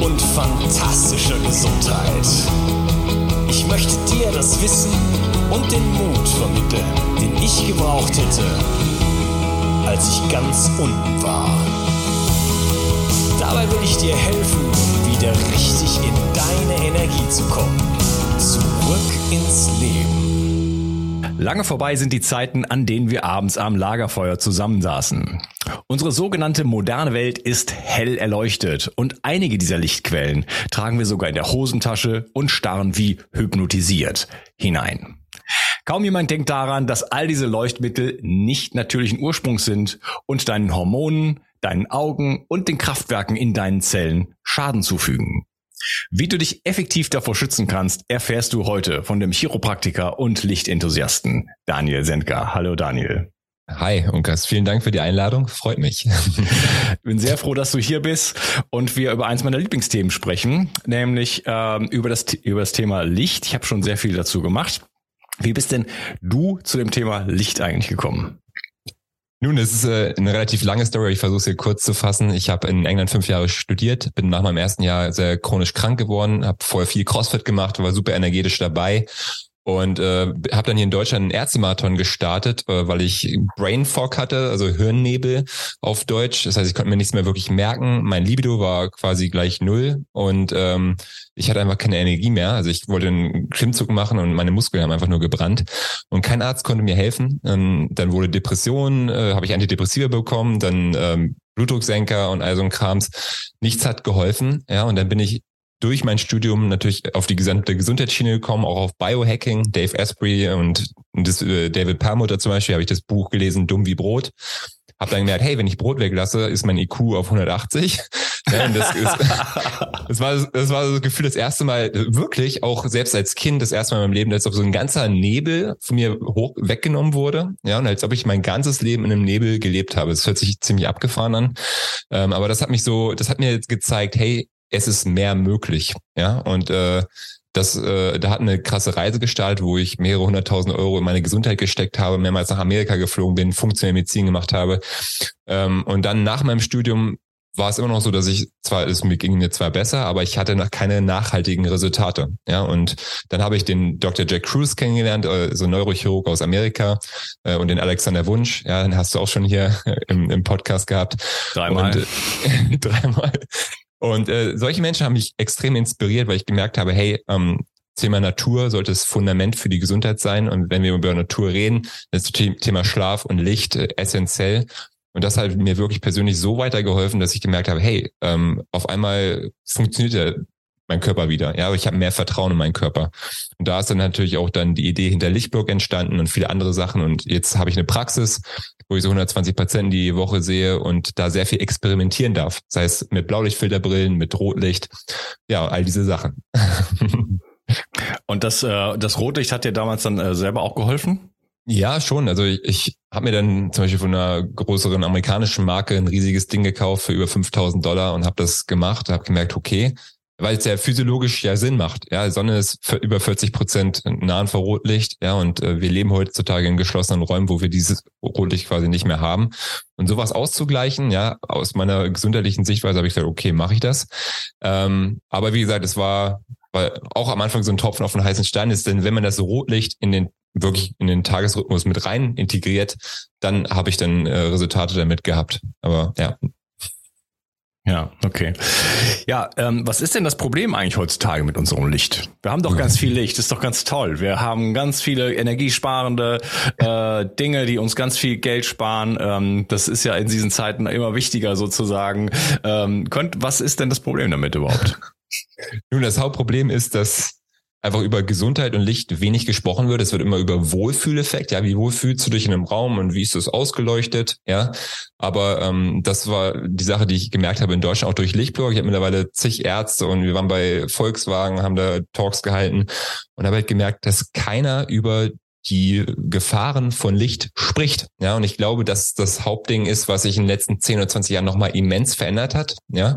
und fantastischer Gesundheit. Ich möchte dir das Wissen und den Mut vermitteln, den ich gebraucht hätte, als ich ganz unten war. Dabei will ich dir helfen, wieder richtig in deine Energie zu kommen. Zurück ins Leben. Lange vorbei sind die Zeiten, an denen wir abends am Lagerfeuer zusammensaßen. Unsere sogenannte moderne Welt ist hell erleuchtet und einige dieser Lichtquellen tragen wir sogar in der Hosentasche und starren wie hypnotisiert hinein. Kaum jemand denkt daran, dass all diese Leuchtmittel nicht natürlichen Ursprungs sind und deinen Hormonen, deinen Augen und den Kraftwerken in deinen Zellen Schaden zufügen. Wie du dich effektiv davor schützen kannst, erfährst du heute von dem Chiropraktiker und Lichtenthusiasten Daniel Sendker. Hallo Daniel. Hi, Unkas, vielen Dank für die Einladung. Freut mich. Bin sehr froh, dass du hier bist und wir über eins meiner Lieblingsthemen sprechen, nämlich ähm, über, das, über das Thema Licht. Ich habe schon sehr viel dazu gemacht. Wie bist denn du zu dem Thema Licht eigentlich gekommen? Nun, es ist äh, eine relativ lange Story. Ich versuche es hier kurz zu fassen. Ich habe in England fünf Jahre studiert, bin nach meinem ersten Jahr sehr chronisch krank geworden, habe vorher viel CrossFit gemacht, war super energetisch dabei und äh, habe dann hier in Deutschland einen Ärztemarathon gestartet, äh, weil ich Brain Fog hatte, also Hirnnebel auf Deutsch. Das heißt, ich konnte mir nichts mehr wirklich merken. Mein Libido war quasi gleich null und ähm, ich hatte einfach keine Energie mehr. Also ich wollte einen Klimmzug machen und meine Muskeln haben einfach nur gebrannt. Und kein Arzt konnte mir helfen. Ähm, dann wurde Depression, äh, habe ich Antidepressiva bekommen, dann ähm, Blutdrucksenker und all so ein Krams. Nichts hat geholfen. Ja, und dann bin ich durch mein Studium natürlich auf die gesamte Gesundheitsschiene gekommen, auch auf Biohacking, Dave Asprey und das, äh, David Perlmutter zum Beispiel, habe ich das Buch gelesen, Dumm wie Brot. Hab dann gemerkt, hey, wenn ich Brot weglasse, ist mein IQ auf 180. Ja, das, ist, das, war, das war das Gefühl, das erste Mal wirklich, auch selbst als Kind, das erste Mal in meinem Leben, als ob so ein ganzer Nebel von mir hoch weggenommen wurde. Ja, und als ob ich mein ganzes Leben in einem Nebel gelebt habe. Das hört sich ziemlich abgefahren an. Ähm, aber das hat mich so, das hat mir jetzt gezeigt, hey, es ist mehr möglich. Ja, und äh, das, äh, da hat eine krasse Reise gestartet, wo ich mehrere hunderttausend Euro in meine Gesundheit gesteckt habe, mehrmals nach Amerika geflogen bin, funktionelle Medizin gemacht habe. Ähm, und dann nach meinem Studium war es immer noch so, dass ich zwar, es mir ging mir zwar besser, aber ich hatte noch keine nachhaltigen Resultate. Ja, und dann habe ich den Dr. Jack Cruz kennengelernt, äh, so Neurochirurg aus Amerika, äh, und den Alexander Wunsch. Ja, den hast du auch schon hier im, im Podcast gehabt. Dreimal. Und, äh, dreimal. Und äh, solche Menschen haben mich extrem inspiriert, weil ich gemerkt habe, hey, ähm, Thema Natur sollte das Fundament für die Gesundheit sein. Und wenn wir über Natur reden, ist das Thema Schlaf und Licht äh, essentiell. Und das hat mir wirklich persönlich so weitergeholfen, dass ich gemerkt habe, hey, ähm, auf einmal funktioniert ja mein Körper wieder. Ja, aber ich habe mehr Vertrauen in meinen Körper. Und da ist dann natürlich auch dann die Idee hinter Lichtblock entstanden und viele andere Sachen. Und jetzt habe ich eine Praxis, wo ich so 120 Patienten die Woche sehe und da sehr viel experimentieren darf. Das heißt, mit Blaulichtfilterbrillen, mit Rotlicht, ja, all diese Sachen. und das, äh, das Rotlicht hat dir damals dann äh, selber auch geholfen? Ja, schon. Also ich, ich habe mir dann zum Beispiel von einer größeren amerikanischen Marke ein riesiges Ding gekauft für über 5000 Dollar und habe das gemacht, habe gemerkt, okay, weil es ja physiologisch ja Sinn macht. Ja, Sonne ist für über 40 Prozent nah an Rotlicht. Ja, und äh, wir leben heutzutage in geschlossenen Räumen, wo wir dieses Rotlicht quasi nicht mehr haben. Und sowas auszugleichen, ja, aus meiner gesundheitlichen Sichtweise habe ich gesagt, okay, mache ich das. Ähm, aber wie gesagt, es war, war auch am Anfang so ein Tropfen auf den heißen Stein ist, denn wenn man das Rotlicht in den wirklich in den Tagesrhythmus mit rein integriert, dann habe ich dann äh, Resultate damit gehabt. Aber ja, ja, okay. Ja, ähm, was ist denn das Problem eigentlich heutzutage mit unserem Licht? Wir haben doch ganz viel Licht, ist doch ganz toll. Wir haben ganz viele energiesparende äh, Dinge, die uns ganz viel Geld sparen. Ähm, das ist ja in diesen Zeiten immer wichtiger sozusagen. Ähm, könnt, was ist denn das Problem damit überhaupt? Nun, das Hauptproblem ist, dass einfach über Gesundheit und Licht wenig gesprochen wird. Es wird immer über Wohlfühleffekt, ja, wie wohl fühlst du dich in einem Raum und wie ist das ausgeleuchtet, ja. Aber ähm, das war die Sache, die ich gemerkt habe in Deutschland, auch durch Lichtblog. Ich habe mittlerweile zig Ärzte und wir waren bei Volkswagen, haben da Talks gehalten und habe halt gemerkt, dass keiner über die Gefahren von Licht spricht. Ja, und ich glaube, dass das Hauptding ist, was sich in den letzten 10 oder 20 Jahren nochmal immens verändert hat. Ja,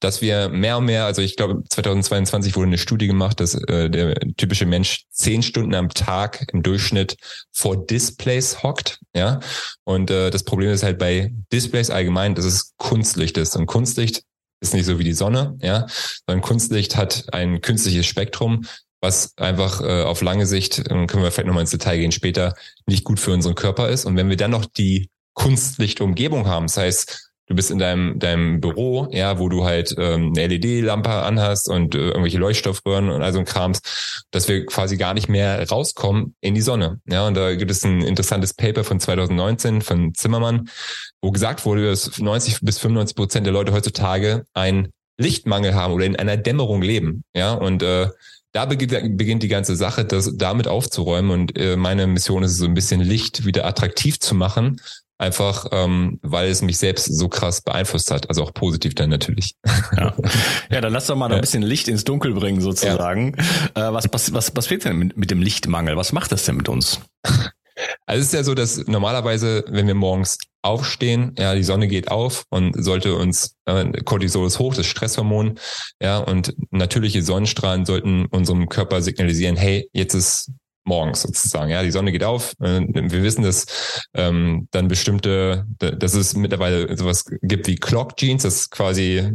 dass wir mehr und mehr, also ich glaube, 2022 wurde eine Studie gemacht, dass äh, der typische Mensch zehn Stunden am Tag im Durchschnitt vor Displays hockt. Ja, und äh, das Problem ist halt bei Displays allgemein, dass es Kunstlicht ist. Und Kunstlicht ist nicht so wie die Sonne, ja, sondern Kunstlicht hat ein künstliches Spektrum, was einfach äh, auf lange Sicht, können wir vielleicht nochmal ins Detail gehen später, nicht gut für unseren Körper ist. Und wenn wir dann noch die Kunstlichtumgebung haben, das heißt, du bist in deinem, deinem Büro, ja, wo du halt ähm, eine LED-Lampe anhast und äh, irgendwelche Leuchtstoffröhren und all so ein Krams, dass wir quasi gar nicht mehr rauskommen in die Sonne. Ja, und da gibt es ein interessantes Paper von 2019 von Zimmermann, wo gesagt wurde, dass 90 bis 95 Prozent der Leute heutzutage einen Lichtmangel haben oder in einer Dämmerung leben. Ja, und äh, da beginnt, beginnt die ganze Sache, das damit aufzuräumen. Und äh, meine Mission ist es so ein bisschen Licht wieder attraktiv zu machen, einfach ähm, weil es mich selbst so krass beeinflusst hat, also auch positiv dann natürlich. Ja, ja dann lass doch mal ja. ein bisschen Licht ins Dunkel bringen sozusagen. Ja. Äh, was, was, was, was fehlt denn mit, mit dem Lichtmangel? Was macht das denn mit uns? Also es ist ja so, dass normalerweise, wenn wir morgens aufstehen, ja, die Sonne geht auf und sollte uns, äh, Cortisol ist hoch, das Stresshormon, ja, und natürliche Sonnenstrahlen sollten unserem Körper signalisieren, hey, jetzt ist morgens sozusagen. Ja, die Sonne geht auf. Äh, wir wissen, dass ähm, dann bestimmte, dass es mittlerweile sowas gibt wie Clock Genes, das quasi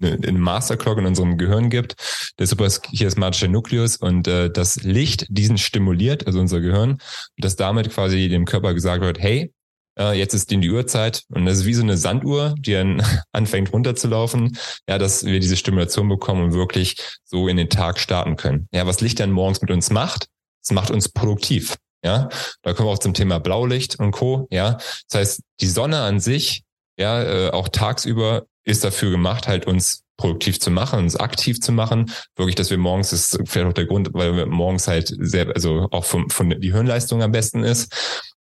eine Masterclock in unserem Gehirn gibt, der suprachiasmatische Nukleus und äh, das Licht diesen stimuliert, also unser Gehirn, dass damit quasi dem Körper gesagt wird, hey, äh, jetzt ist die Uhrzeit und das ist wie so eine Sanduhr, die dann anfängt runterzulaufen, ja, dass wir diese Stimulation bekommen und wirklich so in den Tag starten können. Ja, was Licht dann morgens mit uns macht, es macht uns produktiv. Ja, da kommen wir auch zum Thema Blaulicht und Co. Ja, das heißt, die Sonne an sich, ja, äh, auch tagsüber ist dafür gemacht, halt uns produktiv zu machen, uns aktiv zu machen. Wirklich, dass wir morgens, das ist vielleicht auch der Grund, weil wir morgens halt sehr, also auch von, von die Hirnleistung am besten ist.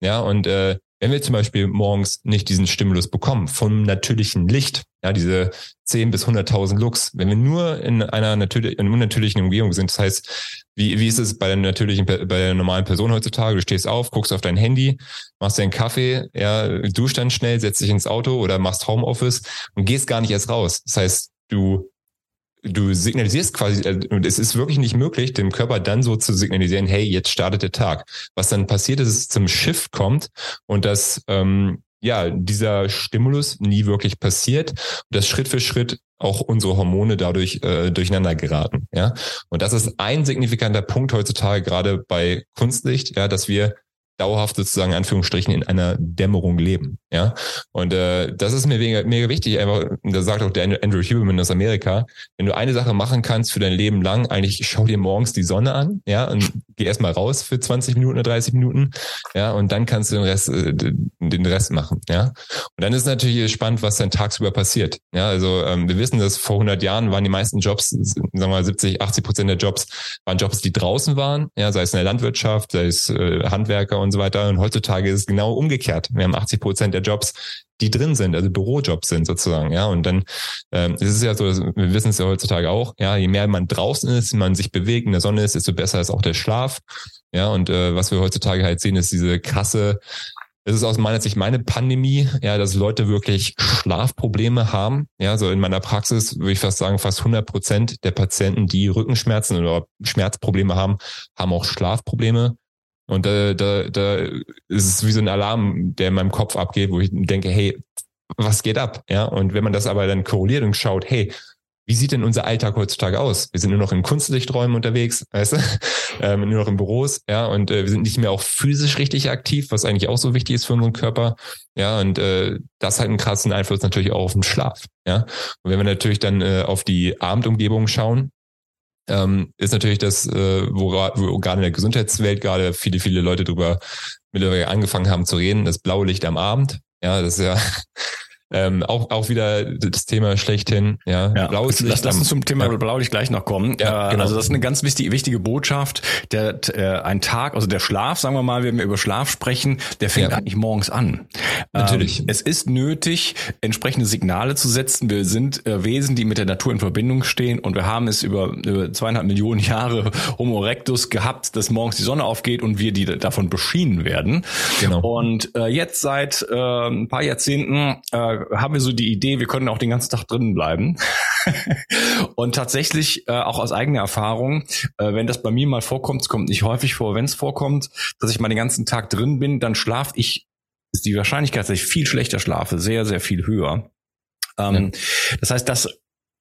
Ja, und äh, wenn wir zum Beispiel morgens nicht diesen Stimulus bekommen vom natürlichen Licht, ja, diese 10 bis 100.000 Lux, wenn wir nur in einer natürlich, in unnatürlichen Umgebung sind, das heißt, wie, wie ist es bei der natürlichen, bei der normalen Person heutzutage? Du stehst auf, guckst auf dein Handy, machst dir einen Kaffee, ja, duschst dann schnell, setzt dich ins Auto oder machst Homeoffice und gehst gar nicht erst raus. Das heißt, du du signalisierst quasi, äh, und es ist wirklich nicht möglich, dem Körper dann so zu signalisieren, hey, jetzt startet der Tag. Was dann passiert ist, es zum Shift kommt und dass ähm, ja dieser Stimulus nie wirklich passiert und dass Schritt für Schritt auch unsere Hormone dadurch äh, durcheinander geraten. Ja, und das ist ein signifikanter Punkt heutzutage gerade bei Kunstlicht, ja, dass wir dauerhaft sozusagen in Anführungsstrichen in einer Dämmerung leben. Ja. Und äh, das ist mir mega, mega wichtig. Einfach, da sagt auch der Andrew Huberman aus Amerika, wenn du eine Sache machen kannst für dein Leben lang, eigentlich schau dir morgens die Sonne an, ja, und geh erstmal raus für 20 Minuten oder 30 Minuten, ja, und dann kannst du den Rest, äh, den Rest machen, ja. Und dann ist natürlich spannend, was dann tagsüber passiert. Ja, also ähm, wir wissen, dass vor 100 Jahren waren die meisten Jobs, sagen wir mal 70, 80 Prozent der Jobs waren Jobs, die draußen waren, ja, sei es in der Landwirtschaft, sei es äh, Handwerker und so weiter. Und heutzutage ist es genau umgekehrt. Wir haben 80 Prozent der Jobs, die drin sind, also Bürojobs sind sozusagen, ja. Und dann ähm, ist es ja so, wir wissen es ja heutzutage auch, ja, je mehr man draußen ist, man sich bewegt, in der Sonne ist, desto besser ist auch der Schlaf. Ja, und äh, was wir heutzutage halt sehen, ist diese krasse es ist aus meiner Sicht meine Pandemie, ja, dass Leute wirklich Schlafprobleme haben. Ja, so in meiner Praxis würde ich fast sagen, fast 100 Prozent der Patienten, die Rückenschmerzen oder Schmerzprobleme haben, haben auch Schlafprobleme. Und da, da, da ist es wie so ein Alarm, der in meinem Kopf abgeht, wo ich denke, hey, was geht ab? Ja, und wenn man das aber dann korreliert und schaut, hey, wie sieht denn unser Alltag heutzutage aus? Wir sind nur noch in Kunstlichträumen unterwegs, weißt du? ähm, nur noch in Büros, ja, und äh, wir sind nicht mehr auch physisch richtig aktiv, was eigentlich auch so wichtig ist für unseren Körper, ja, und äh, das hat einen krassen Einfluss natürlich auch auf den Schlaf, ja. Und wenn wir natürlich dann äh, auf die Abendumgebung schauen, ähm, ist natürlich das, äh, wo, wo gerade in der Gesundheitswelt gerade viele, viele Leute drüber mittlerweile angefangen haben zu reden, das blaue Licht am Abend, ja, das ist ja ähm, auch, auch wieder das Thema schlechthin. Ja, ja. blaues Licht. Lass, lass uns zum Thema ja. Blaulicht gleich noch kommen. Ja, äh, genau. Also das ist eine ganz wichtige, wichtige Botschaft. Der, äh, ein Tag, also der Schlaf, sagen wir mal, wenn wir über Schlaf sprechen, der fängt ja. eigentlich morgens an. Natürlich. Ähm, es ist nötig, entsprechende Signale zu setzen. Wir sind äh, Wesen, die mit der Natur in Verbindung stehen und wir haben es über, über zweieinhalb Millionen Jahre Homo erectus gehabt, dass morgens die Sonne aufgeht und wir die davon beschienen werden. Genau. Und äh, jetzt seit äh, ein paar Jahrzehnten äh, haben wir so die Idee, wir können auch den ganzen Tag drinnen bleiben. und tatsächlich äh, auch aus eigener Erfahrung, äh, wenn das bei mir mal vorkommt, es kommt nicht häufig vor, wenn es vorkommt, dass ich mal den ganzen Tag drin bin, dann schlafe ich, ist die Wahrscheinlichkeit, dass ich viel schlechter schlafe, sehr, sehr viel höher. Ähm, ja. Das heißt, das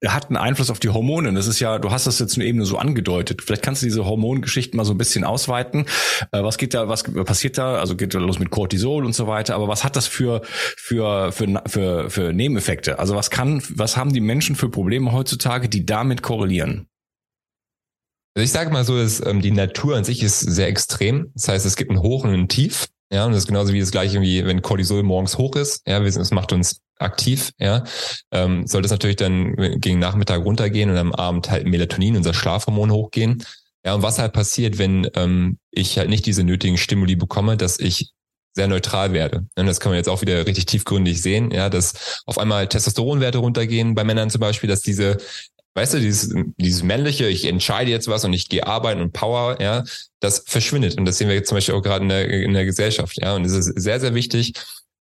hat einen Einfluss auf die Hormone. Das ist ja, du hast das jetzt nur eben so angedeutet. Vielleicht kannst du diese Hormongeschichten mal so ein bisschen ausweiten. Äh, was geht da, was passiert da? Also geht da los mit Cortisol und so weiter. Aber was hat das für, für, für, für, für Nebeneffekte? Also was kann, was haben die Menschen für Probleme heutzutage, die damit korrelieren? Also ich sage mal so, dass ähm, die Natur an sich ist sehr extrem. Das heißt, es gibt ein Hoch und ein Tief. Ja, und das ist genauso wie das gleiche, wie wenn Cortisol morgens hoch ist. Ja, es macht uns aktiv, ja, ähm, soll das natürlich dann gegen Nachmittag runtergehen und am Abend halt Melatonin, unser Schlafhormon, hochgehen. Ja, und was halt passiert, wenn ähm, ich halt nicht diese nötigen Stimuli bekomme, dass ich sehr neutral werde. Und das kann man jetzt auch wieder richtig tiefgründig sehen, ja, dass auf einmal Testosteronwerte runtergehen bei Männern zum Beispiel, dass diese weißt du, dieses, dieses männliche, ich entscheide jetzt was und ich gehe arbeiten und Power, ja, das verschwindet. Und das sehen wir jetzt zum Beispiel auch gerade in der, in der Gesellschaft, ja. Und es ist sehr, sehr wichtig,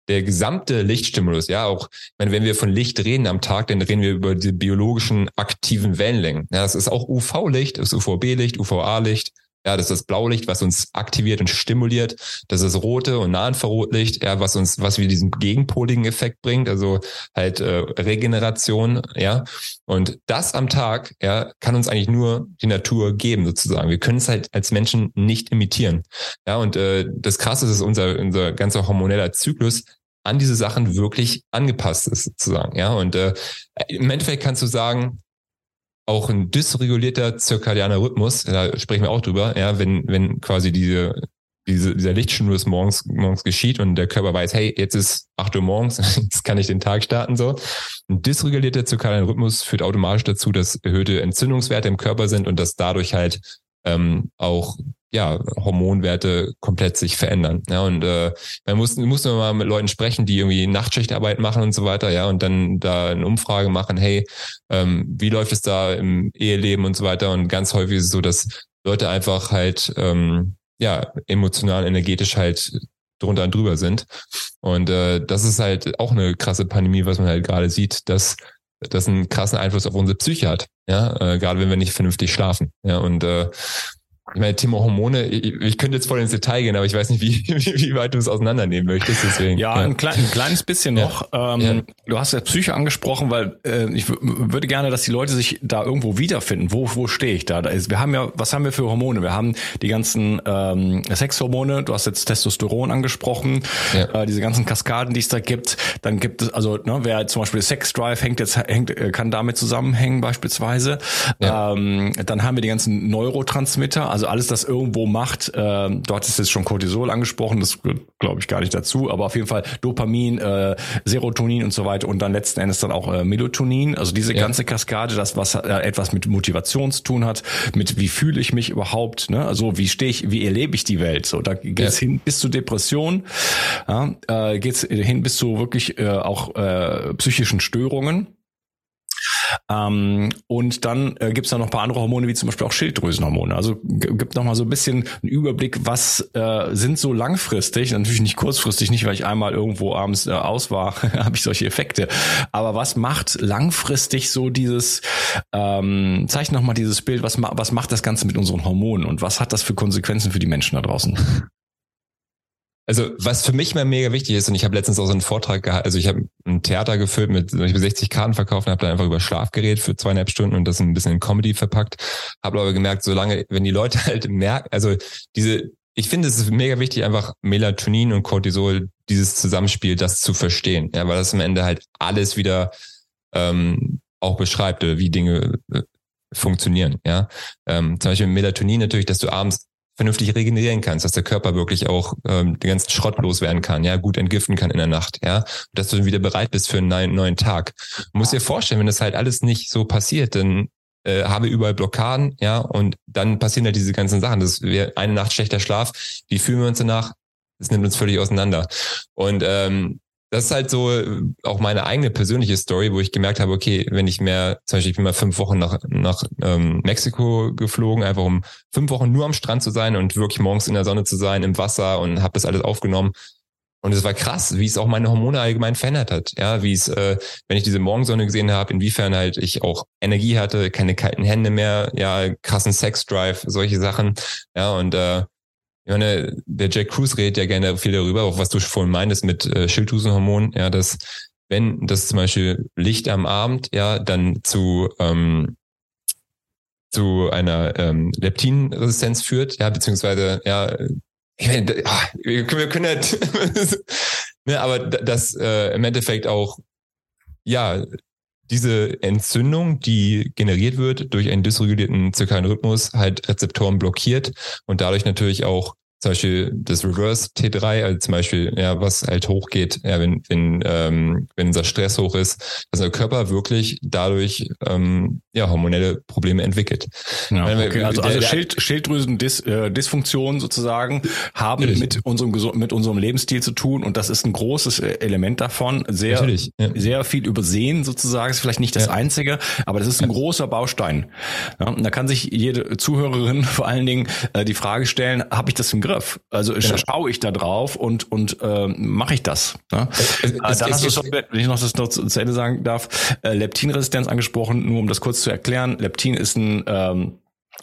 der gesamte Lichtstimulus, ja, auch, ich meine, wenn wir von Licht reden am Tag, dann reden wir über die biologischen aktiven Wellenlängen. Ja, das ist auch UV-Licht, ist UVB-Licht, UVA-Licht, ja, das ist das Blaulicht, was uns aktiviert und stimuliert. Das ist das rote und Nahinfrarotlicht, ja, was uns, was wir diesen gegenpoligen Effekt bringt, also halt äh, Regeneration, ja. Und das am Tag, ja, kann uns eigentlich nur die Natur geben, sozusagen. Wir können es halt als Menschen nicht imitieren. Ja, und äh, das Krasse ist, dass unser, unser ganzer hormoneller Zyklus an diese Sachen wirklich angepasst ist, sozusagen. Ja, und äh, im Endeffekt kannst du sagen, auch ein dysregulierter zirkadianer Rhythmus, da sprechen wir auch drüber, ja, wenn, wenn quasi diese, diese, dieser Lichtstimulus morgens, morgens geschieht und der Körper weiß, hey, jetzt ist acht Uhr morgens, jetzt kann ich den Tag starten, so. Ein dysregulierter zirkadianer Rhythmus führt automatisch dazu, dass erhöhte Entzündungswerte im Körper sind und dass dadurch halt ähm, auch ja, Hormonwerte komplett sich verändern. Ja, und äh, man muss, muss nur mal mit Leuten sprechen, die irgendwie Nachtschichtarbeit machen und so weiter, ja, und dann da eine Umfrage machen, hey, ähm, wie läuft es da im Eheleben und so weiter. Und ganz häufig ist es so, dass Leute einfach halt ähm, ja emotional, energetisch halt drunter und drüber sind. Und äh, das ist halt auch eine krasse Pandemie, was man halt gerade sieht, dass das einen krassen Einfluss auf unsere Psyche hat. Ja, äh, gerade wenn wir nicht vernünftig schlafen. Ja, und äh, ich meine, Thema Hormone, ich, ich, könnte jetzt voll ins Detail gehen, aber ich weiß nicht, wie, wie, wie weit du es auseinandernehmen möchtest. Deswegen. Ja, ja. Ein, klein, ein kleines bisschen ja. noch. Ähm, ja. Du hast ja Psyche angesprochen, weil äh, ich würde gerne, dass die Leute sich da irgendwo wiederfinden. Wo, wo stehe ich da? da ist, wir haben ja, was haben wir für Hormone? Wir haben die ganzen ähm, Sexhormone, du hast jetzt Testosteron angesprochen, äh, diese ganzen Kaskaden, die es da gibt. Dann gibt es, also ne, wer zum Beispiel Sex Drive hängt jetzt, hängt, äh, kann damit zusammenhängen beispielsweise. Ähm, dann haben wir die ganzen Neurotransmitter also alles, das irgendwo macht, äh, dort ist jetzt schon Cortisol angesprochen, das glaube ich gar nicht dazu, aber auf jeden Fall Dopamin, äh, Serotonin und so weiter und dann letzten Endes dann auch äh, Melatonin. Also diese ja. ganze Kaskade, das was äh, etwas mit Motivation zu tun hat, mit wie fühle ich mich überhaupt, ne? Also wie stehe ich, wie erlebe ich die Welt? So, da geht's ja. hin bis zu Depression, ja, äh, geht's hin bis zu wirklich äh, auch äh, psychischen Störungen. Ähm, und dann äh, gibt es da noch ein paar andere Hormone, wie zum Beispiel auch Schilddrüsenhormone. Also gibt noch mal so ein bisschen einen Überblick, was äh, sind so langfristig, natürlich nicht kurzfristig, nicht weil ich einmal irgendwo abends äh, aus war, habe ich solche Effekte. Aber was macht langfristig so dieses, ähm, zeichne noch mal dieses Bild, was, was macht das Ganze mit unseren Hormonen und was hat das für Konsequenzen für die Menschen da draußen? Also was für mich mal mega wichtig ist, und ich habe letztens auch so einen Vortrag gehalten, also ich habe ein Theater gefüllt mit ich 60 Karten verkauft und habe dann einfach über Schlaf geredet für zweieinhalb Stunden und das ein bisschen in Comedy verpackt. Habe aber gemerkt, solange, wenn die Leute halt merken, also diese, ich finde es ist mega wichtig, einfach Melatonin und Cortisol, dieses Zusammenspiel, das zu verstehen. Ja, weil das am Ende halt alles wieder ähm, auch beschreibt, wie Dinge äh, funktionieren. Ja, ähm, zum Beispiel Melatonin natürlich, dass du abends vernünftig regenerieren kannst, dass der Körper wirklich auch ähm, den ganzen Schrott loswerden kann, ja, gut entgiften kann in der Nacht, ja, dass du wieder bereit bist für einen neuen, neuen Tag. Du musst dir vorstellen, wenn das halt alles nicht so passiert, dann äh, habe überall Blockaden, ja, und dann passieren halt diese ganzen Sachen. Das wäre eine Nacht schlechter Schlaf, wie fühlen wir uns danach? Das nimmt uns völlig auseinander. Und ähm, das ist halt so äh, auch meine eigene persönliche Story, wo ich gemerkt habe, okay, wenn ich mehr, zum Beispiel, ich bin mal fünf Wochen nach, nach ähm, Mexiko geflogen, einfach um fünf Wochen nur am Strand zu sein und wirklich morgens in der Sonne zu sein, im Wasser und habe das alles aufgenommen. Und es war krass, wie es auch meine Hormone allgemein verändert hat. Ja, wie es, äh, wenn ich diese Morgensonne gesehen habe, inwiefern halt ich auch Energie hatte, keine kalten Hände mehr, ja, krassen Sexdrive, solche Sachen. Ja, und äh, ich meine, der Jack Cruz redet ja gerne viel darüber, auch was du vorhin meintest mit äh, Schilddrüsenhormonen, ja, dass wenn das zum Beispiel Licht am Abend, ja, dann zu ähm, zu einer ähm, Leptinresistenz führt, ja, beziehungsweise, ja, ich meine, ah, wir können, wir können halt, ne, aber das äh, im Endeffekt auch, ja, diese Entzündung, die generiert wird durch einen dysregulierten zirkadianen Rhythmus, halt Rezeptoren blockiert und dadurch natürlich auch zum Beispiel das Reverse T3, also zum Beispiel, ja, was halt hochgeht, ja, wenn, wenn, ähm, wenn unser Stress hoch ist, dass der Körper wirklich dadurch ähm, ja, hormonelle Probleme entwickelt. Ja, okay. Also, also Schild, Schilddrüsen-Dysfunktion äh, sozusagen haben natürlich. mit unserem, mit unserem Lebensstil zu tun und das ist ein großes äh, Element davon. Sehr, ja. sehr viel übersehen sozusagen, ist vielleicht nicht das ja. einzige, aber das ist ein großer Baustein. Ja, und da kann sich jede Zuhörerin vor allen Dingen äh, die Frage stellen, habe ich das im Griff? Begriff. Also genau. schaue ich da drauf und und äh, mache ich das. Ne? Es, es, äh, Dann hast du schon, wenn ich noch das noch zu Ende sagen darf, äh, Leptinresistenz angesprochen, nur um das kurz zu erklären. Leptin ist ein ähm,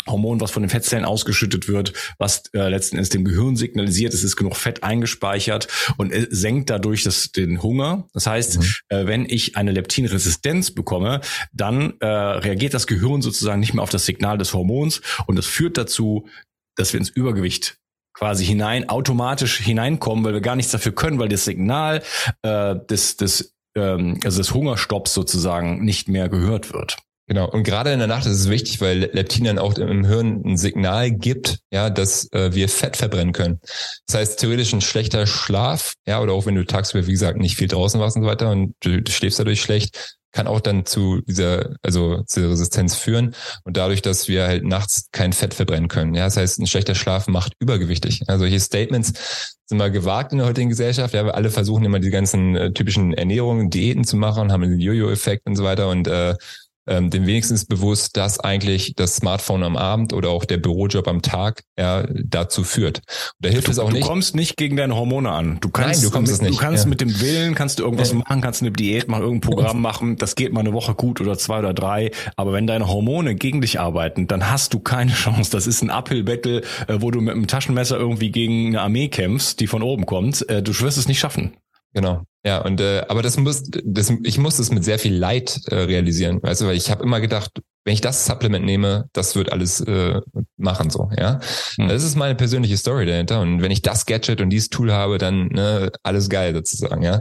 Hormon, was von den Fettzellen ausgeschüttet wird, was äh, letzten Endes dem Gehirn signalisiert, es ist genug Fett eingespeichert und äh, senkt dadurch das, den Hunger. Das heißt, mhm. äh, wenn ich eine Leptinresistenz bekomme, dann äh, reagiert das Gehirn sozusagen nicht mehr auf das Signal des Hormons und das führt dazu, dass wir ins Übergewicht quasi hinein, automatisch hineinkommen, weil wir gar nichts dafür können, weil das Signal äh, des, des, ähm, also des Hungerstopps sozusagen nicht mehr gehört wird. Genau. Und gerade in der Nacht ist es wichtig, weil Leptin dann auch im Hirn ein Signal gibt, ja, dass äh, wir Fett verbrennen können. Das heißt, theoretisch ein schlechter Schlaf, ja, oder auch wenn du tagsüber, wie gesagt, nicht viel draußen warst und so weiter und du, du schläfst dadurch schlecht, kann auch dann zu dieser, also zur Resistenz führen und dadurch, dass wir halt nachts kein Fett verbrennen können. Ja, das heißt, ein schlechter Schlaf macht übergewichtig. Ja, solche Statements sind mal gewagt in der heutigen Gesellschaft. Ja, wir alle versuchen immer die ganzen äh, typischen Ernährungen, Diäten zu machen haben einen Jojo-Effekt und so weiter und äh, ähm, dem wenigstens bewusst, dass eigentlich das Smartphone am Abend oder auch der Bürojob am Tag ja, dazu führt. Und da hilft du, es auch nicht. Du kommst nicht gegen deine Hormone an. Du kannst, Nein, du kommst mit, es nicht. Du kannst ja. mit dem Willen, kannst du irgendwas ja. machen, kannst eine Diät machen, irgendein Programm machen. Das geht mal eine Woche gut oder zwei oder drei. Aber wenn deine Hormone gegen dich arbeiten, dann hast du keine Chance. Das ist ein Uphill-Battle, äh, wo du mit einem Taschenmesser irgendwie gegen eine Armee kämpfst, die von oben kommt. Äh, du wirst es nicht schaffen. Genau. Ja, und äh, aber das muss, das, ich muss das mit sehr viel Leid äh, realisieren, weißt du, weil ich habe immer gedacht, wenn ich das Supplement nehme, das wird alles äh, machen so, ja. Hm. Das ist meine persönliche Story dahinter und wenn ich das Gadget und dieses Tool habe, dann ne, alles geil sozusagen, ja.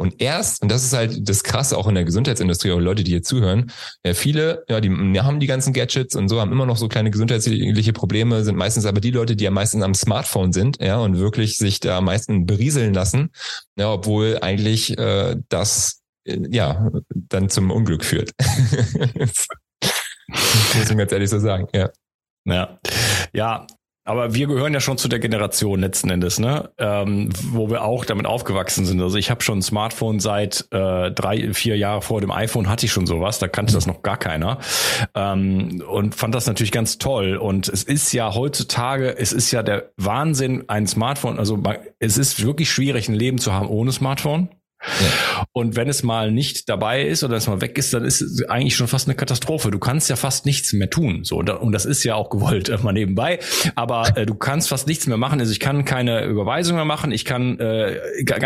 Und erst, und das ist halt das Krasse auch in der Gesundheitsindustrie, auch Leute, die hier zuhören, ja, viele, ja, die haben die ganzen Gadgets und so, haben immer noch so kleine gesundheitliche Probleme, sind meistens aber die Leute, die am meisten am Smartphone sind, ja, und wirklich sich da am meisten berieseln lassen, ja, obwohl eigentlich äh, das äh, ja dann zum Unglück führt. muss ich ganz ehrlich so sagen, ja. Ja, ja Aber wir gehören ja schon zu der Generation letzten Endes, ne? Ähm, wo wir auch damit aufgewachsen sind. Also ich habe schon ein Smartphone seit äh, drei, vier Jahre vor dem iPhone hatte ich schon sowas. Da kannte das noch gar keiner ähm, und fand das natürlich ganz toll. Und es ist ja heutzutage, es ist ja der Wahnsinn, ein Smartphone. Also es ist wirklich schwierig, ein Leben zu haben ohne Smartphone. Ja. Und wenn es mal nicht dabei ist oder es mal weg ist, dann ist es eigentlich schon fast eine Katastrophe. Du kannst ja fast nichts mehr tun. So und das ist ja auch gewollt äh, mal nebenbei. Aber äh, du kannst fast nichts mehr machen. Also ich kann keine Überweisung mehr machen. Ich kann äh,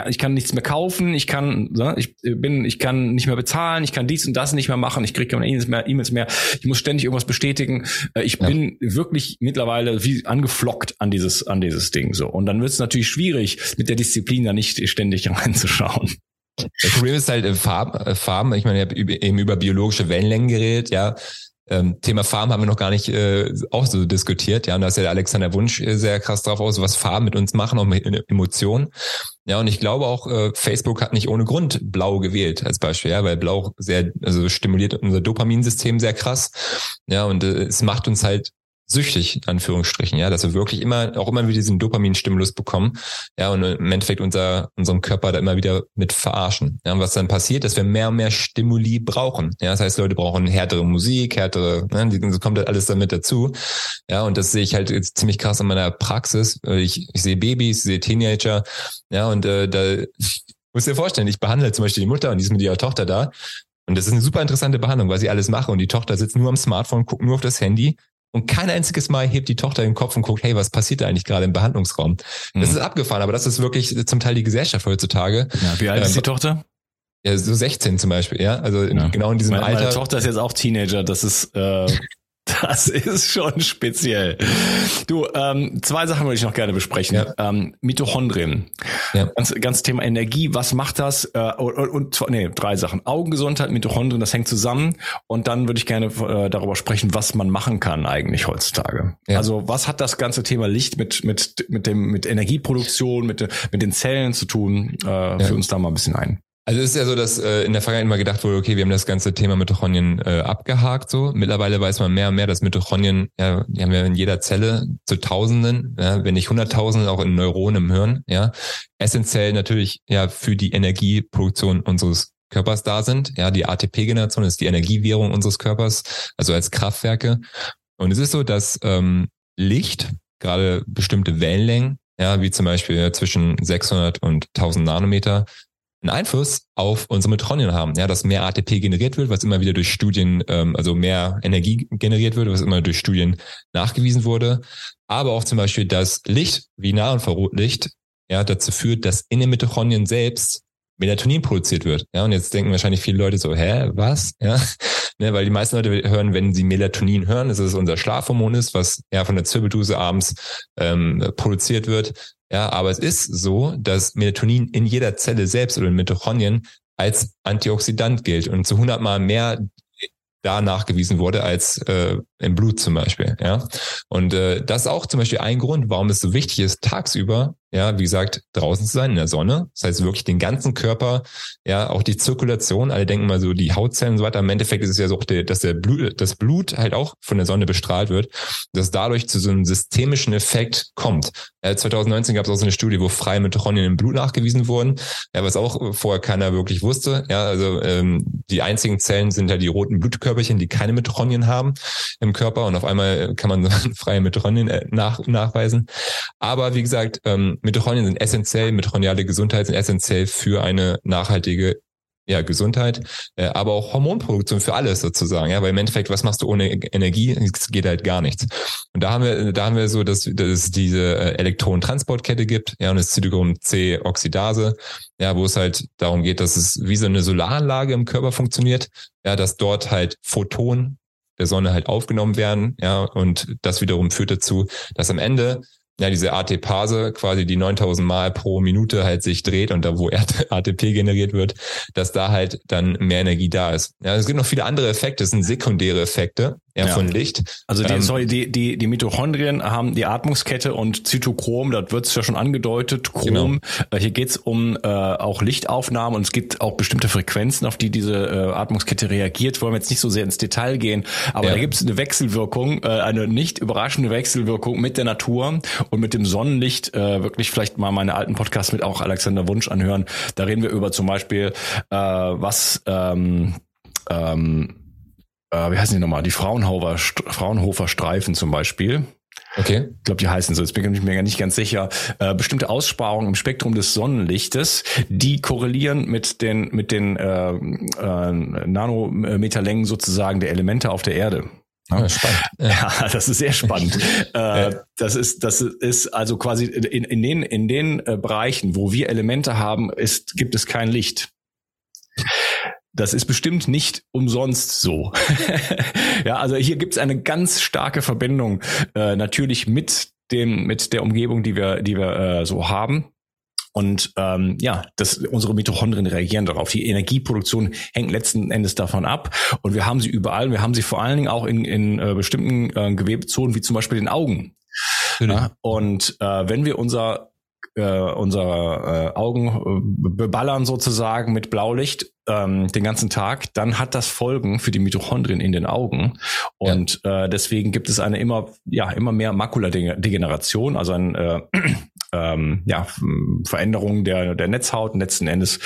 ich kann nichts mehr kaufen. Ich kann ne, ich bin ich kann nicht mehr bezahlen. Ich kann dies und das nicht mehr machen. Ich kriege keine E-Mails mehr. E-Mails mehr. Ich muss ständig irgendwas bestätigen. Äh, ich ja. bin wirklich mittlerweile wie angeflockt an dieses an dieses Ding so. Und dann wird es natürlich schwierig mit der Disziplin da nicht ständig reinzuschauen. Das Problem ist halt äh, Farben, äh. Ich meine, ich habe eben über biologische Wellenlängen geredet, ja. Ähm, Thema Farben haben wir noch gar nicht äh, auch so diskutiert, ja. Und da ist ja der Alexander Wunsch äh, sehr krass drauf aus, was Farben mit uns machen, auch mit Emotionen. Ja, und ich glaube auch, äh, Facebook hat nicht ohne Grund Blau gewählt als Beispiel, ja, weil Blau sehr, also stimuliert unser Dopaminsystem sehr krass. Ja, und äh, es macht uns halt süchtig, in Anführungsstrichen, ja, dass wir wirklich immer, auch immer wieder diesen Dopaminstimulus bekommen, ja, und im Endeffekt unser, unserem Körper da immer wieder mit verarschen. Ja, und was dann passiert, dass wir mehr und mehr Stimuli brauchen. Ja, das heißt, Leute brauchen härtere Musik, härtere, ne, so kommt halt alles damit dazu. Ja, und das sehe ich halt jetzt ziemlich krass in meiner Praxis. Ich, ich sehe Babys, ich sehe Teenager, ja, und äh, da, muss dir vorstellen, ich behandle zum Beispiel die Mutter und die ist mit ihrer Tochter da. Und das ist eine super interessante Behandlung, weil sie alles mache und die Tochter sitzt nur am Smartphone, guckt nur auf das Handy und kein einziges Mal hebt die Tochter den Kopf und guckt, hey, was passiert da eigentlich gerade im Behandlungsraum? Mhm. Das ist abgefahren, aber das ist wirklich zum Teil die Gesellschaft heutzutage. Ja, wie alt ähm, ist die Tochter? Ja, so 16 zum Beispiel, ja. Also ja. genau in diesem meine, Alter. Meine Tochter ist jetzt auch Teenager, das ist äh, Das ist schon speziell. Du, ähm, zwei Sachen würde ich noch gerne besprechen. Ja. Ähm, Mitochondrien. Ja. Ganz, ganz Thema Energie. Was macht das? Äh, und, und nee, drei Sachen. Augengesundheit, Mitochondrien, das hängt zusammen. Und dann würde ich gerne äh, darüber sprechen, was man machen kann eigentlich heutzutage. Ja. Also was hat das ganze Thema Licht mit mit mit dem mit Energieproduktion, mit mit den Zellen zu tun? Äh, ja. Für uns da mal ein bisschen ein. Also es ist ja so, dass äh, in der Vergangenheit immer gedacht wurde, okay, wir haben das ganze Thema Mitochondrien äh, abgehakt so. Mittlerweile weiß man mehr und mehr, dass Mitochondrien, ja, die haben wir in jeder Zelle zu Tausenden, ja, wenn nicht Hunderttausenden auch in Neuronen im Hirn, ja, essentiell natürlich ja für die Energieproduktion unseres Körpers da sind. Ja, die ATP-Generation ist die Energiewährung unseres Körpers, also als Kraftwerke. Und es ist so, dass ähm, Licht, gerade bestimmte Wellenlängen, ja, wie zum Beispiel zwischen 600 und 1000 Nanometer, einen Einfluss auf unsere Mitochondrien haben. Ja, dass mehr ATP generiert wird, was immer wieder durch Studien, ähm, also mehr Energie generiert wird, was immer durch Studien nachgewiesen wurde. Aber auch zum Beispiel, dass Licht, wie Nahinfrarotlicht, ja, dazu führt, dass in den Mitochondrien selbst Melatonin produziert wird. Ja, und jetzt denken wahrscheinlich viele Leute so, hä, was? Ja, ne, weil die meisten Leute hören, wenn sie Melatonin hören, dass es unser Schlafhormon ist, was ja von der Zirbeldrüse abends ähm, produziert wird. Ja, aber es ist so, dass Melatonin in jeder Zelle selbst oder in Mitochondrien als Antioxidant gilt und zu 100 mal mehr da nachgewiesen wurde als äh, im Blut zum Beispiel. Ja, und äh, das ist auch zum Beispiel ein Grund, warum es so wichtig ist, tagsüber ja, wie gesagt, draußen zu sein in der Sonne. Das heißt wirklich den ganzen Körper, ja, auch die Zirkulation. Alle denken mal so die Hautzellen und so weiter. Im Endeffekt ist es ja so, dass der Blut, das Blut halt auch von der Sonne bestrahlt wird, dass dadurch zu so einem systemischen Effekt kommt. Äh, 2019 gab es auch so eine Studie, wo freie Mitochondrien im Blut nachgewiesen wurden, ja, was auch vorher keiner wirklich wusste. Ja, also ähm, die einzigen Zellen sind ja die roten Blutkörperchen, die keine Mitochondrien haben im Körper und auf einmal kann man freie Mitochondrien äh, nach, nachweisen. Aber wie gesagt, ähm, Mitochondrien sind essentiell, mitochondriale Gesundheit sind essentiell für eine nachhaltige ja, Gesundheit, äh, aber auch Hormonproduktion für alles sozusagen, ja, weil im Endeffekt, was machst du ohne Energie? Es geht halt gar nichts. Und da haben wir, da haben wir so, dass, dass es diese äh, Elektronentransportkette gibt, ja, und das Zytochrom C-Oxidase, ja, wo es halt darum geht, dass es wie so eine Solaranlage im Körper funktioniert, ja, dass dort halt Photonen der Sonne halt aufgenommen werden, ja, und das wiederum führt dazu, dass am Ende ja, diese AT-Pase quasi die 9000 Mal pro Minute halt sich dreht und da, wo ATP generiert wird, dass da halt dann mehr Energie da ist. Ja, es gibt noch viele andere Effekte, es sind sekundäre Effekte, ja, von Licht. Also die, ähm, sorry, die, die, die Mitochondrien haben die Atmungskette und Zytochrom, das wird ja schon angedeutet, Chrom. Genau. Äh, hier geht's um äh, auch Lichtaufnahmen und es gibt auch bestimmte Frequenzen, auf die diese äh, Atmungskette reagiert. Wollen wir jetzt nicht so sehr ins Detail gehen, aber ja. da gibt es eine Wechselwirkung, äh, eine nicht überraschende Wechselwirkung mit der Natur und mit dem Sonnenlicht. Äh, wirklich vielleicht mal meine alten Podcasts mit auch Alexander Wunsch anhören. Da reden wir über zum Beispiel, äh, was ähm, ähm, äh, wie heißen die nochmal? Die Fraunhofer, Fraunhofer Streifen zum Beispiel. Okay. Ich glaube, die heißen so. Jetzt bin ich mir nicht ganz sicher. Äh, bestimmte Aussparungen im Spektrum des Sonnenlichtes, die korrelieren mit den mit den äh, äh, Nanometerlängen sozusagen der Elemente auf der Erde. Ja, spannend. Ja, das ist sehr spannend. äh, das ist, das ist also quasi in, in den, in den äh, Bereichen, wo wir Elemente haben, ist, gibt es kein Licht. Das ist bestimmt nicht umsonst so. ja, also hier gibt es eine ganz starke Verbindung äh, natürlich mit dem mit der Umgebung, die wir die wir äh, so haben. Und ähm, ja, das, unsere Mitochondrien reagieren darauf. Die Energieproduktion hängt letzten Endes davon ab. Und wir haben sie überall. Wir haben sie vor allen Dingen auch in, in äh, bestimmten äh, Gewebezonen, wie zum Beispiel den Augen. Ja, und äh, wenn wir unser äh, unsere äh, Augen äh, beballern sozusagen mit Blaulicht ähm, den ganzen Tag, dann hat das Folgen für die Mitochondrien in den Augen. Und ja. äh, deswegen gibt es eine immer, ja, immer mehr Makuladegeneration, also ein äh, ähm, ja, Veränderung der, der Netzhaut und letzten Endes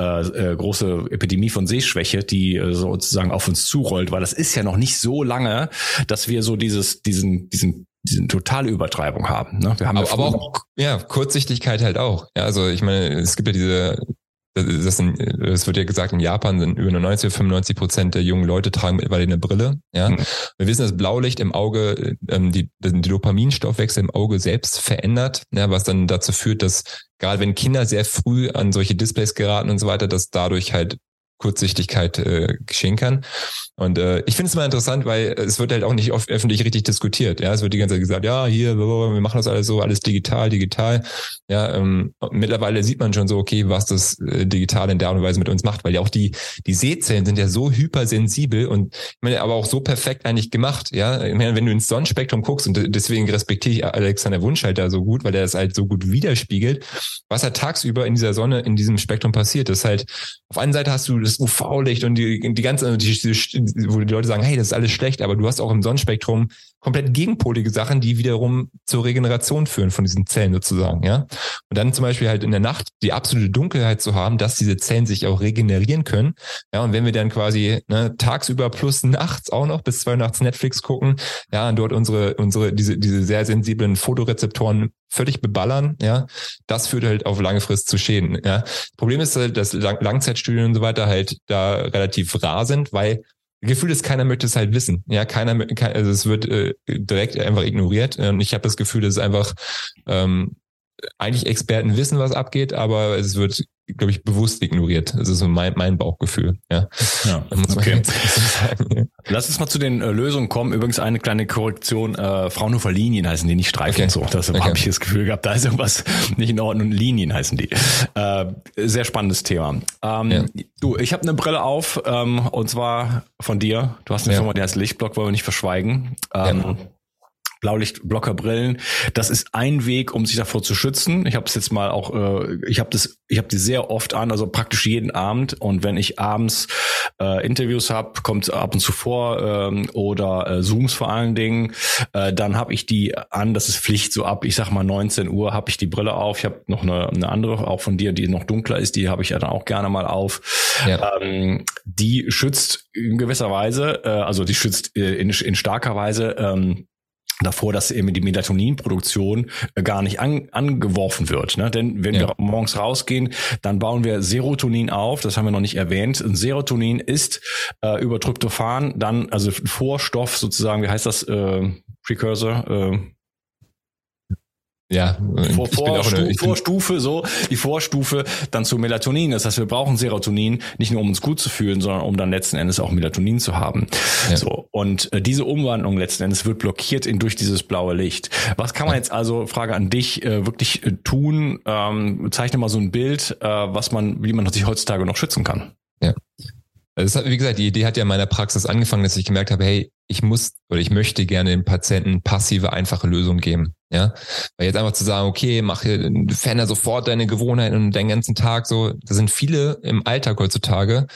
äh, äh, große Epidemie von Sehschwäche, die äh, sozusagen auf uns zurollt, weil das ist ja noch nicht so lange, dass wir so dieses, diesen, diesen diese totale Übertreibung haben. Ne? Wir haben aber, ja aber auch ja Kurzsichtigkeit halt auch. Ja, also ich meine, es gibt ja diese das, sind, das wird ja gesagt, in Japan sind über 90 95 Prozent der jungen Leute tragen mittlerweile eine Brille. Ja, mhm. wir wissen, dass Blaulicht im Auge ähm, die, die Dopaminstoffwechsel im Auge selbst verändert, ja, was dann dazu führt, dass gerade wenn Kinder sehr früh an solche Displays geraten und so weiter, dass dadurch halt Kurzsichtigkeit äh, geschehen kann. Und äh, ich finde es mal interessant, weil es wird halt auch nicht oft öffentlich richtig diskutiert. Ja, es wird die ganze Zeit gesagt, ja, hier, wir machen das alles so, alles digital, digital. Ja, ähm, mittlerweile sieht man schon so, okay, was das äh, digital in der Art und Weise mit uns macht, weil ja auch die die Sehzellen sind ja so hypersensibel und ich meine, aber auch so perfekt eigentlich gemacht. Ja, ich meine, wenn du ins Sonnenspektrum guckst und deswegen respektiere ich Alexander Wunsch halt da so gut, weil er das halt so gut widerspiegelt, was halt tagsüber in dieser Sonne in diesem Spektrum passiert. Das ist halt auf einer Seite hast du das UV-Licht und die, die ganze, die, die, wo die Leute sagen, hey, das ist alles schlecht, aber du hast auch im Sonnenspektrum komplett gegenpolige Sachen, die wiederum zur Regeneration führen von diesen Zellen sozusagen, ja. Und dann zum Beispiel halt in der Nacht die absolute Dunkelheit zu haben, dass diese Zellen sich auch regenerieren können. Ja, und wenn wir dann quasi ne, tagsüber plus nachts auch noch bis zwei nachts Netflix gucken, ja, und dort unsere, unsere, diese, diese sehr sensiblen Fotorezeptoren völlig beballern, ja, das führt halt auf lange Frist zu Schäden, ja. Problem ist halt, dass Langzeitstudien und so weiter halt da relativ rar sind, weil Gefühl ist, keiner möchte es halt wissen. Ja, keiner, also es wird äh, direkt einfach ignoriert. Und ich habe das Gefühl, dass es einfach ähm, eigentlich Experten wissen, was abgeht, aber es wird glaube ich, bewusst ignoriert. Das ist so mein, mein Bauchgefühl. Ja, ja okay. Sagen, Lass uns mal zu den äh, Lösungen kommen. Übrigens eine kleine Korrektion. Äh, Fraunhofer Linien heißen die, nicht Streifen. Okay. So, das okay. habe ich das Gefühl gehabt. Da ist irgendwas nicht in Ordnung. Linien heißen die. Äh, sehr spannendes Thema. Ähm, ja. Du, ich habe eine Brille auf ähm, und zwar von dir. Du hast eine ja. Firma, die heißt Lichtblock, wollen wir nicht verschweigen. Ähm, ja. Blaulichtblockerbrillen. Das ist ein Weg, um sich davor zu schützen. Ich habe es jetzt mal auch, äh, ich habe das, ich habe die sehr oft an, also praktisch jeden Abend. Und wenn ich abends äh, Interviews habe, kommt ab und zu vor ähm, oder äh, Zooms vor allen Dingen, äh, dann habe ich die an. Das ist Pflicht. So ab, ich sag mal 19 Uhr habe ich die Brille auf. Ich habe noch eine, eine andere, auch von dir, die noch dunkler ist. Die habe ich ja dann auch gerne mal auf. Ja. Ähm, die schützt in gewisser Weise, äh, also die schützt äh, in, in starker Weise. Ähm, davor, dass eben die Melatoninproduktion äh, gar nicht an, angeworfen wird. Ne? Denn wenn ja. wir morgens rausgehen, dann bauen wir Serotonin auf, das haben wir noch nicht erwähnt. Und Serotonin ist äh, über Tryptophan dann, also Vorstoff sozusagen, wie heißt das, äh, Precursor, äh, ja, vor, Vorstu eine, Vorstufe, so, die Vorstufe dann zu Melatonin. Das heißt, wir brauchen Serotonin nicht nur um uns gut zu fühlen, sondern um dann letzten Endes auch Melatonin zu haben. Ja. So. Und äh, diese Umwandlung letzten Endes wird blockiert in, durch dieses blaue Licht. Was kann man jetzt also, Frage an dich, äh, wirklich äh, tun? Ähm, zeichne mal so ein Bild, äh, was man, wie man sich heutzutage noch schützen kann. Ja. Das hat, wie gesagt, die Idee hat ja in meiner Praxis angefangen, dass ich gemerkt habe, hey, ich muss oder ich möchte gerne den Patienten passive, einfache Lösungen geben. Ja, weil jetzt einfach zu sagen, okay, mach, veränder sofort deine Gewohnheiten und deinen ganzen Tag so, da sind viele im Alltag heutzutage,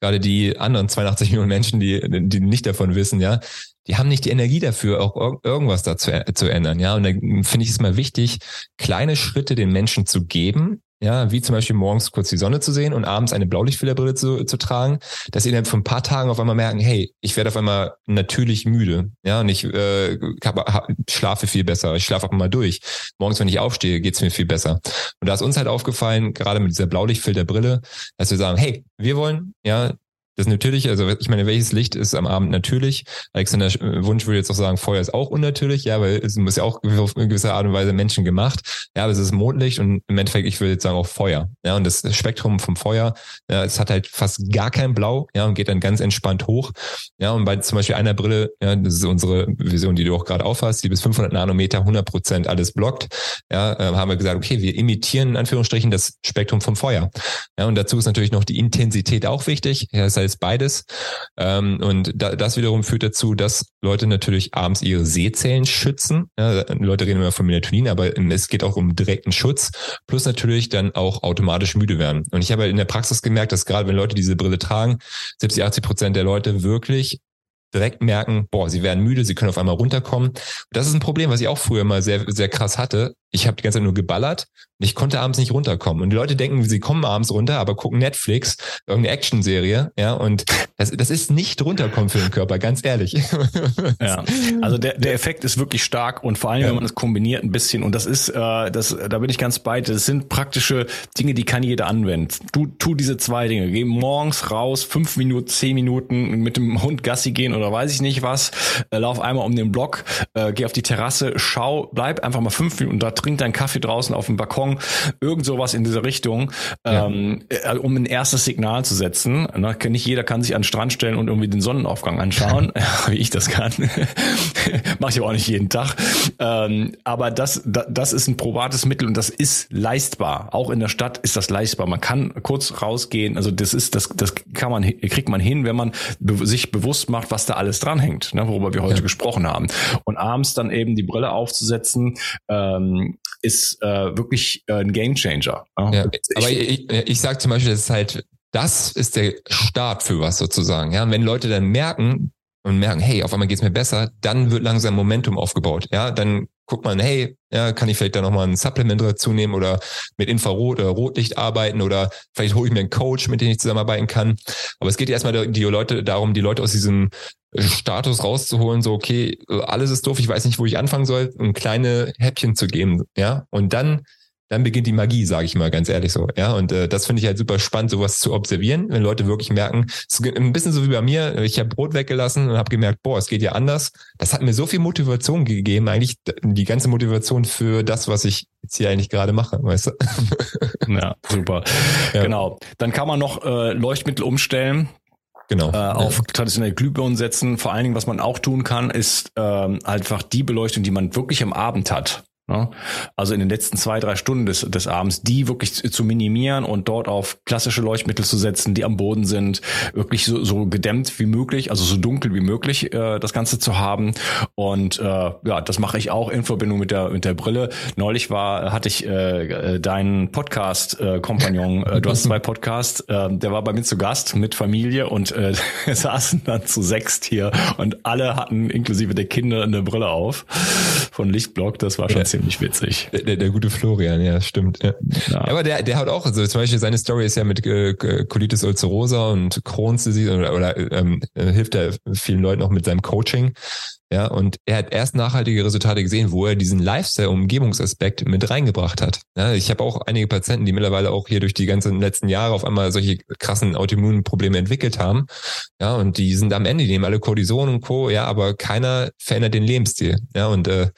gerade die anderen 82 Millionen Menschen, die, die nicht davon wissen, ja, die haben nicht die Energie dafür, auch irgendwas dazu zu ändern, ja. Und da finde ich es mal wichtig, kleine Schritte den Menschen zu geben, ja, wie zum Beispiel morgens kurz die Sonne zu sehen und abends eine Blaulichtfilterbrille zu, zu tragen, dass sie innerhalb von ein paar Tagen auf einmal merken, hey, ich werde auf einmal natürlich müde, ja, und ich äh, schlafe viel besser, ich schlafe auch mal durch. Morgens, wenn ich aufstehe, geht's mir viel besser. Und da ist uns halt aufgefallen, gerade mit dieser Blaulichtfilterbrille, dass wir sagen, hey, wir wollen ja das natürlich, also ich meine, welches Licht ist am Abend natürlich? Alexander Wunsch würde jetzt auch sagen, Feuer ist auch unnatürlich, ja, weil es muss ja auch auf eine gewisse Art und Weise Menschen gemacht. Ja, aber es ist Mondlicht und im Endeffekt, ich würde jetzt sagen auch Feuer. Ja, und das Spektrum vom Feuer, ja, es hat halt fast gar kein Blau, ja, und geht dann ganz entspannt hoch. Ja, und bei zum Beispiel einer Brille, ja, das ist unsere Vision, die du auch gerade aufhast, die bis 500 Nanometer 100 Prozent alles blockt, ja, äh, haben wir gesagt, okay, wir imitieren in Anführungsstrichen das Spektrum vom Feuer. Ja, und dazu ist natürlich noch die Intensität auch wichtig. Ja, das ist beides. Ähm, und da, das wiederum führt dazu, dass Leute natürlich abends ihre Sehzellen schützen. Ja, Leute reden immer von Melatonin, aber es geht auch um direkten Schutz. Plus natürlich dann auch automatisch müde werden. Und ich habe halt in der Praxis gemerkt, dass gerade wenn Leute diese Brille tragen, 70, 80 Prozent der Leute wirklich direkt merken, boah, sie werden müde, sie können auf einmal runterkommen. Das ist ein Problem, was ich auch früher mal sehr, sehr krass hatte. Ich habe die ganze Zeit nur geballert und ich konnte abends nicht runterkommen. Und die Leute denken, sie kommen abends runter, aber gucken Netflix, irgendeine Actionserie, ja, und das, das ist nicht runterkommen für den Körper, ganz ehrlich. Ja, also der, der Effekt ist wirklich stark und vor allem, ja. wenn man es kombiniert ein bisschen, und das ist, äh, das, da bin ich ganz bei das sind praktische Dinge, die kann jeder anwenden. Du tu diese zwei Dinge, geh morgens raus, fünf Minuten, zehn Minuten mit dem Hund Gassi gehen oder weiß ich nicht was, äh, lauf einmal um den Block, äh, geh auf die Terrasse, schau, bleib einfach mal fünf Minuten da, trink deinen Kaffee draußen auf dem Balkon, irgend sowas in diese Richtung, ja. ähm, äh, um ein erstes Signal zu setzen. Ne? Nicht jeder kann sich an den Strand stellen und irgendwie den Sonnenaufgang anschauen, wie ich das kann. Mache ich aber auch nicht jeden Tag. Ähm, aber das, das ist ein probates Mittel und das ist leistbar. Auch in der Stadt ist das leistbar. Man kann kurz rausgehen. Also das ist, das, das kann man, kriegt man hin, wenn man sich bewusst macht, was da alles dranhängt, ne, worüber wir heute ja. gesprochen haben. Und abends dann eben die Brille aufzusetzen, ähm, ist äh, wirklich äh, ein Gamechanger. Ja, ja aber ich, ich, ich sage zum Beispiel, das ist halt, das ist der Start für was sozusagen. Ja, und wenn Leute dann merken und merken, hey, auf einmal geht's mir besser, dann wird langsam Momentum aufgebaut. Ja, dann guckt man, hey, ja, kann ich vielleicht da nochmal ein Supplement dazu nehmen oder mit Infrarot oder Rotlicht arbeiten oder vielleicht hole ich mir einen Coach, mit dem ich zusammenarbeiten kann. Aber es geht erstmal die Leute darum, die Leute aus diesem Status rauszuholen, so, okay, alles ist doof, ich weiß nicht, wo ich anfangen soll, um kleine Häppchen zu geben, ja, und dann dann beginnt die Magie, sage ich mal ganz ehrlich so. Ja, und äh, das finde ich halt super spannend, sowas zu observieren, wenn Leute wirklich merken, ein bisschen so wie bei mir, ich habe Brot weggelassen und habe gemerkt, boah, es geht ja anders. Das hat mir so viel Motivation gegeben, eigentlich die ganze Motivation für das, was ich jetzt hier eigentlich gerade mache, weißt du? Ja, super. Ja. Genau. Dann kann man noch äh, Leuchtmittel umstellen. Genau. Äh, auf ja. traditionelle Glühbirnen setzen. Vor allen Dingen, was man auch tun kann, ist ähm, einfach die Beleuchtung, die man wirklich am Abend hat. Ne? Also in den letzten zwei, drei Stunden des, des Abends, die wirklich zu minimieren und dort auf klassische Leuchtmittel zu setzen, die am Boden sind, wirklich so, so gedämmt wie möglich, also so dunkel wie möglich äh, das Ganze zu haben. Und äh, ja, das mache ich auch in Verbindung mit der mit der Brille. Neulich war hatte ich äh, deinen Podcast-Kompagnon, äh, du hast zwei Podcasts, äh, der war bei mir zu Gast mit Familie und äh, saßen dann zu sechst hier und alle hatten inklusive der Kinder eine Brille auf von Lichtblock. Das war schon ja. ziemlich ziemlich witzig. Der, der, der, gute Florian, ja, stimmt. Ja. ja. Aber der, der hat auch, also zum Beispiel seine Story ist ja mit äh, Colitis ulcerosa und Crohn's Disease oder, oder ähm, hilft er vielen Leuten auch mit seinem Coaching. Ja, und er hat erst nachhaltige Resultate gesehen, wo er diesen Lifestyle-Umgebungsaspekt mit reingebracht hat. Ja, ich habe auch einige Patienten, die mittlerweile auch hier durch die ganzen letzten Jahre auf einmal solche krassen Autoimmunprobleme entwickelt haben. Ja, und die sind am Ende, die nehmen alle Cortison und Co., ja, aber keiner verändert den Lebensstil. Ja, und äh,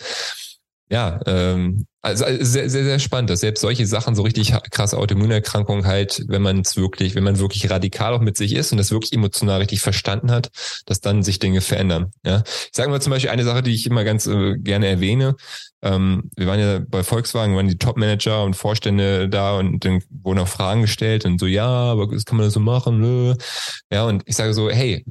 ja, ähm, also sehr, sehr, sehr spannend, dass selbst solche Sachen, so richtig krasse Autoimmunerkrankungen halt, wenn man es wirklich, wenn man wirklich radikal auch mit sich ist und das wirklich emotional richtig verstanden hat, dass dann sich Dinge verändern. Ja, ich sage mal zum Beispiel eine Sache, die ich immer ganz äh, gerne erwähne. Ähm, wir waren ja bei Volkswagen, waren die Top-Manager und Vorstände da und dann wurden auch Fragen gestellt und so, ja, aber das kann man das so machen, nö. Ja, und ich sage so, hey,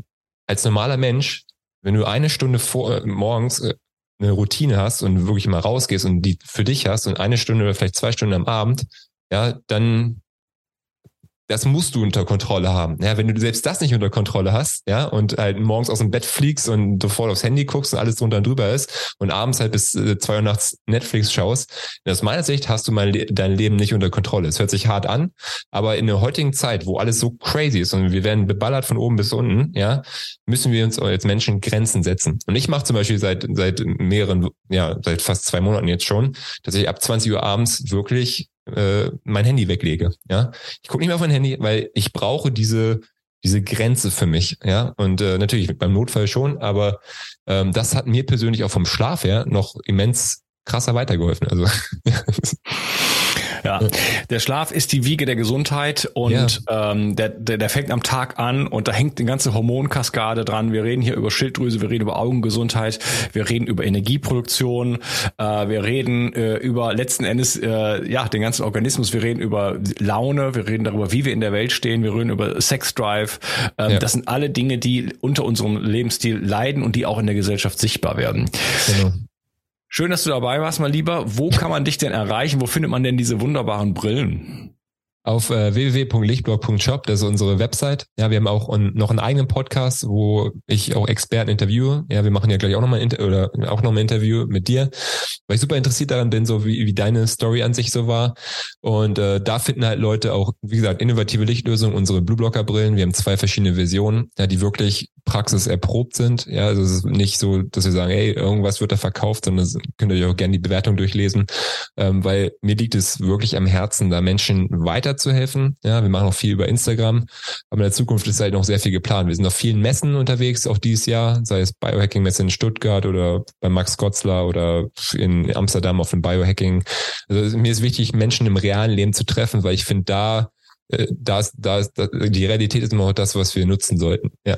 als normaler Mensch wenn du eine Stunde vor, äh, morgens äh, eine Routine hast und wirklich mal rausgehst und die für dich hast und eine Stunde oder vielleicht zwei Stunden am Abend, ja, dann das musst du unter Kontrolle haben. Ja, wenn du selbst das nicht unter Kontrolle hast, ja, und halt morgens aus dem Bett fliegst und sofort aufs Handy guckst und alles drunter und drüber ist und abends halt bis äh, zwei Uhr nachts Netflix schaust, aus meiner Sicht hast du mein, dein Leben nicht unter Kontrolle. Es hört sich hart an, aber in der heutigen Zeit, wo alles so crazy ist und wir werden beballert von oben bis unten, ja, müssen wir uns als Menschen Grenzen setzen. Und ich mache zum Beispiel seit, seit mehreren, ja, seit fast zwei Monaten jetzt schon, dass ich ab 20 Uhr abends wirklich äh, mein Handy weglege. Ja, ich gucke nicht mehr auf mein Handy, weil ich brauche diese diese Grenze für mich. Ja, und äh, natürlich beim Notfall schon, aber ähm, das hat mir persönlich auch vom Schlaf her noch immens krasser weitergeholfen. Also Ja, der Schlaf ist die Wiege der Gesundheit und ja. ähm, der, der, der fängt am Tag an und da hängt eine ganze Hormonkaskade dran. Wir reden hier über Schilddrüse, wir reden über Augengesundheit, wir reden über Energieproduktion, äh, wir reden äh, über letzten Endes äh, ja den ganzen Organismus, wir reden über Laune, wir reden darüber, wie wir in der Welt stehen, wir reden über Sexdrive. Ähm, ja. Das sind alle Dinge, die unter unserem Lebensstil leiden und die auch in der Gesellschaft sichtbar werden. Genau. Schön, dass du dabei warst, mal lieber. Wo kann man dich denn erreichen? Wo findet man denn diese wunderbaren Brillen? Auf äh, www.lichtblog.shop, das ist unsere Website. Ja, wir haben auch un, noch einen eigenen Podcast, wo ich auch Experten interviewe. Ja, wir machen ja gleich auch nochmal ein oder auch noch ein Interview mit dir, weil ich super interessiert daran bin, so wie, wie deine Story an sich so war. Und äh, da finden halt Leute auch, wie gesagt, innovative Lichtlösungen, unsere Blueblocker Brillen. Wir haben zwei verschiedene Versionen, ja, die wirklich Praxis erprobt sind. Ja, also es ist nicht so, dass wir sagen, hey, irgendwas wird da verkauft, sondern könnt ihr auch gerne die Bewertung durchlesen, ähm, weil mir liegt es wirklich am Herzen, da Menschen weiterzuhelfen. Ja, wir machen auch viel über Instagram, aber in der Zukunft ist halt noch sehr viel geplant. Wir sind auf vielen Messen unterwegs, auch dieses Jahr, sei es Biohacking-Messe in Stuttgart oder bei Max Gotzler oder in Amsterdam auf dem Biohacking. Also mir ist wichtig, Menschen im realen Leben zu treffen, weil ich finde, da äh, da ist, da ist, da, die Realität ist immer auch das, was wir nutzen sollten. Ja.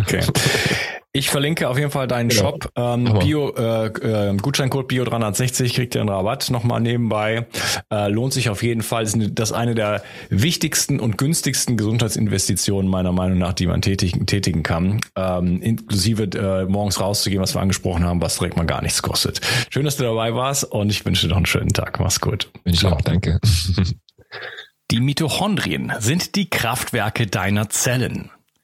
Okay. Ich verlinke auf jeden Fall deinen genau. Shop. Ähm, Bio, äh, äh, Gutscheincode Bio360 kriegt ihr einen Rabatt nochmal nebenbei. Äh, lohnt sich auf jeden Fall. Das ist eine der wichtigsten und günstigsten Gesundheitsinvestitionen meiner Meinung nach, die man tätigen, tätigen kann. Ähm, inklusive äh, morgens rauszugehen, was wir angesprochen haben, was direkt mal gar nichts kostet. Schön, dass du dabei warst und ich wünsche dir noch einen schönen Tag. Mach's gut. Ich auch, danke. Die Mitochondrien sind die Kraftwerke deiner Zellen.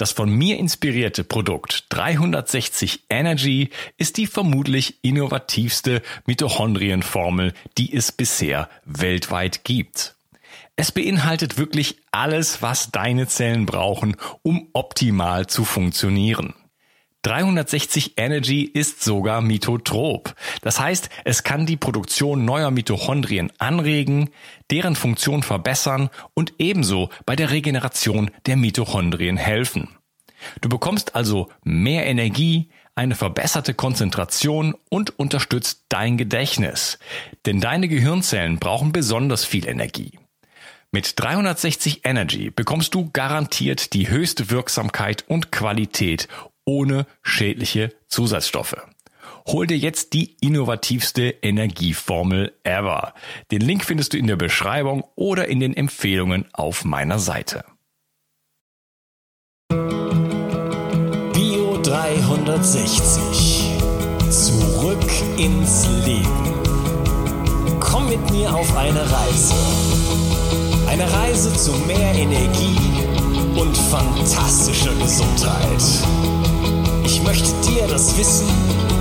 Das von mir inspirierte Produkt 360 Energy ist die vermutlich innovativste Mitochondrienformel, die es bisher weltweit gibt. Es beinhaltet wirklich alles, was deine Zellen brauchen, um optimal zu funktionieren. 360 Energy ist sogar mitotrop. Das heißt, es kann die Produktion neuer Mitochondrien anregen, deren Funktion verbessern und ebenso bei der Regeneration der Mitochondrien helfen. Du bekommst also mehr Energie, eine verbesserte Konzentration und unterstützt dein Gedächtnis. Denn deine Gehirnzellen brauchen besonders viel Energie. Mit 360 Energy bekommst du garantiert die höchste Wirksamkeit und Qualität ohne schädliche Zusatzstoffe. Hol dir jetzt die innovativste Energieformel ever. Den Link findest du in der Beschreibung oder in den Empfehlungen auf meiner Seite. Bio 360. Zurück ins Leben. Komm mit mir auf eine Reise. Eine Reise zu mehr Energie und fantastischer Gesundheit. Ich möchte dir das Wissen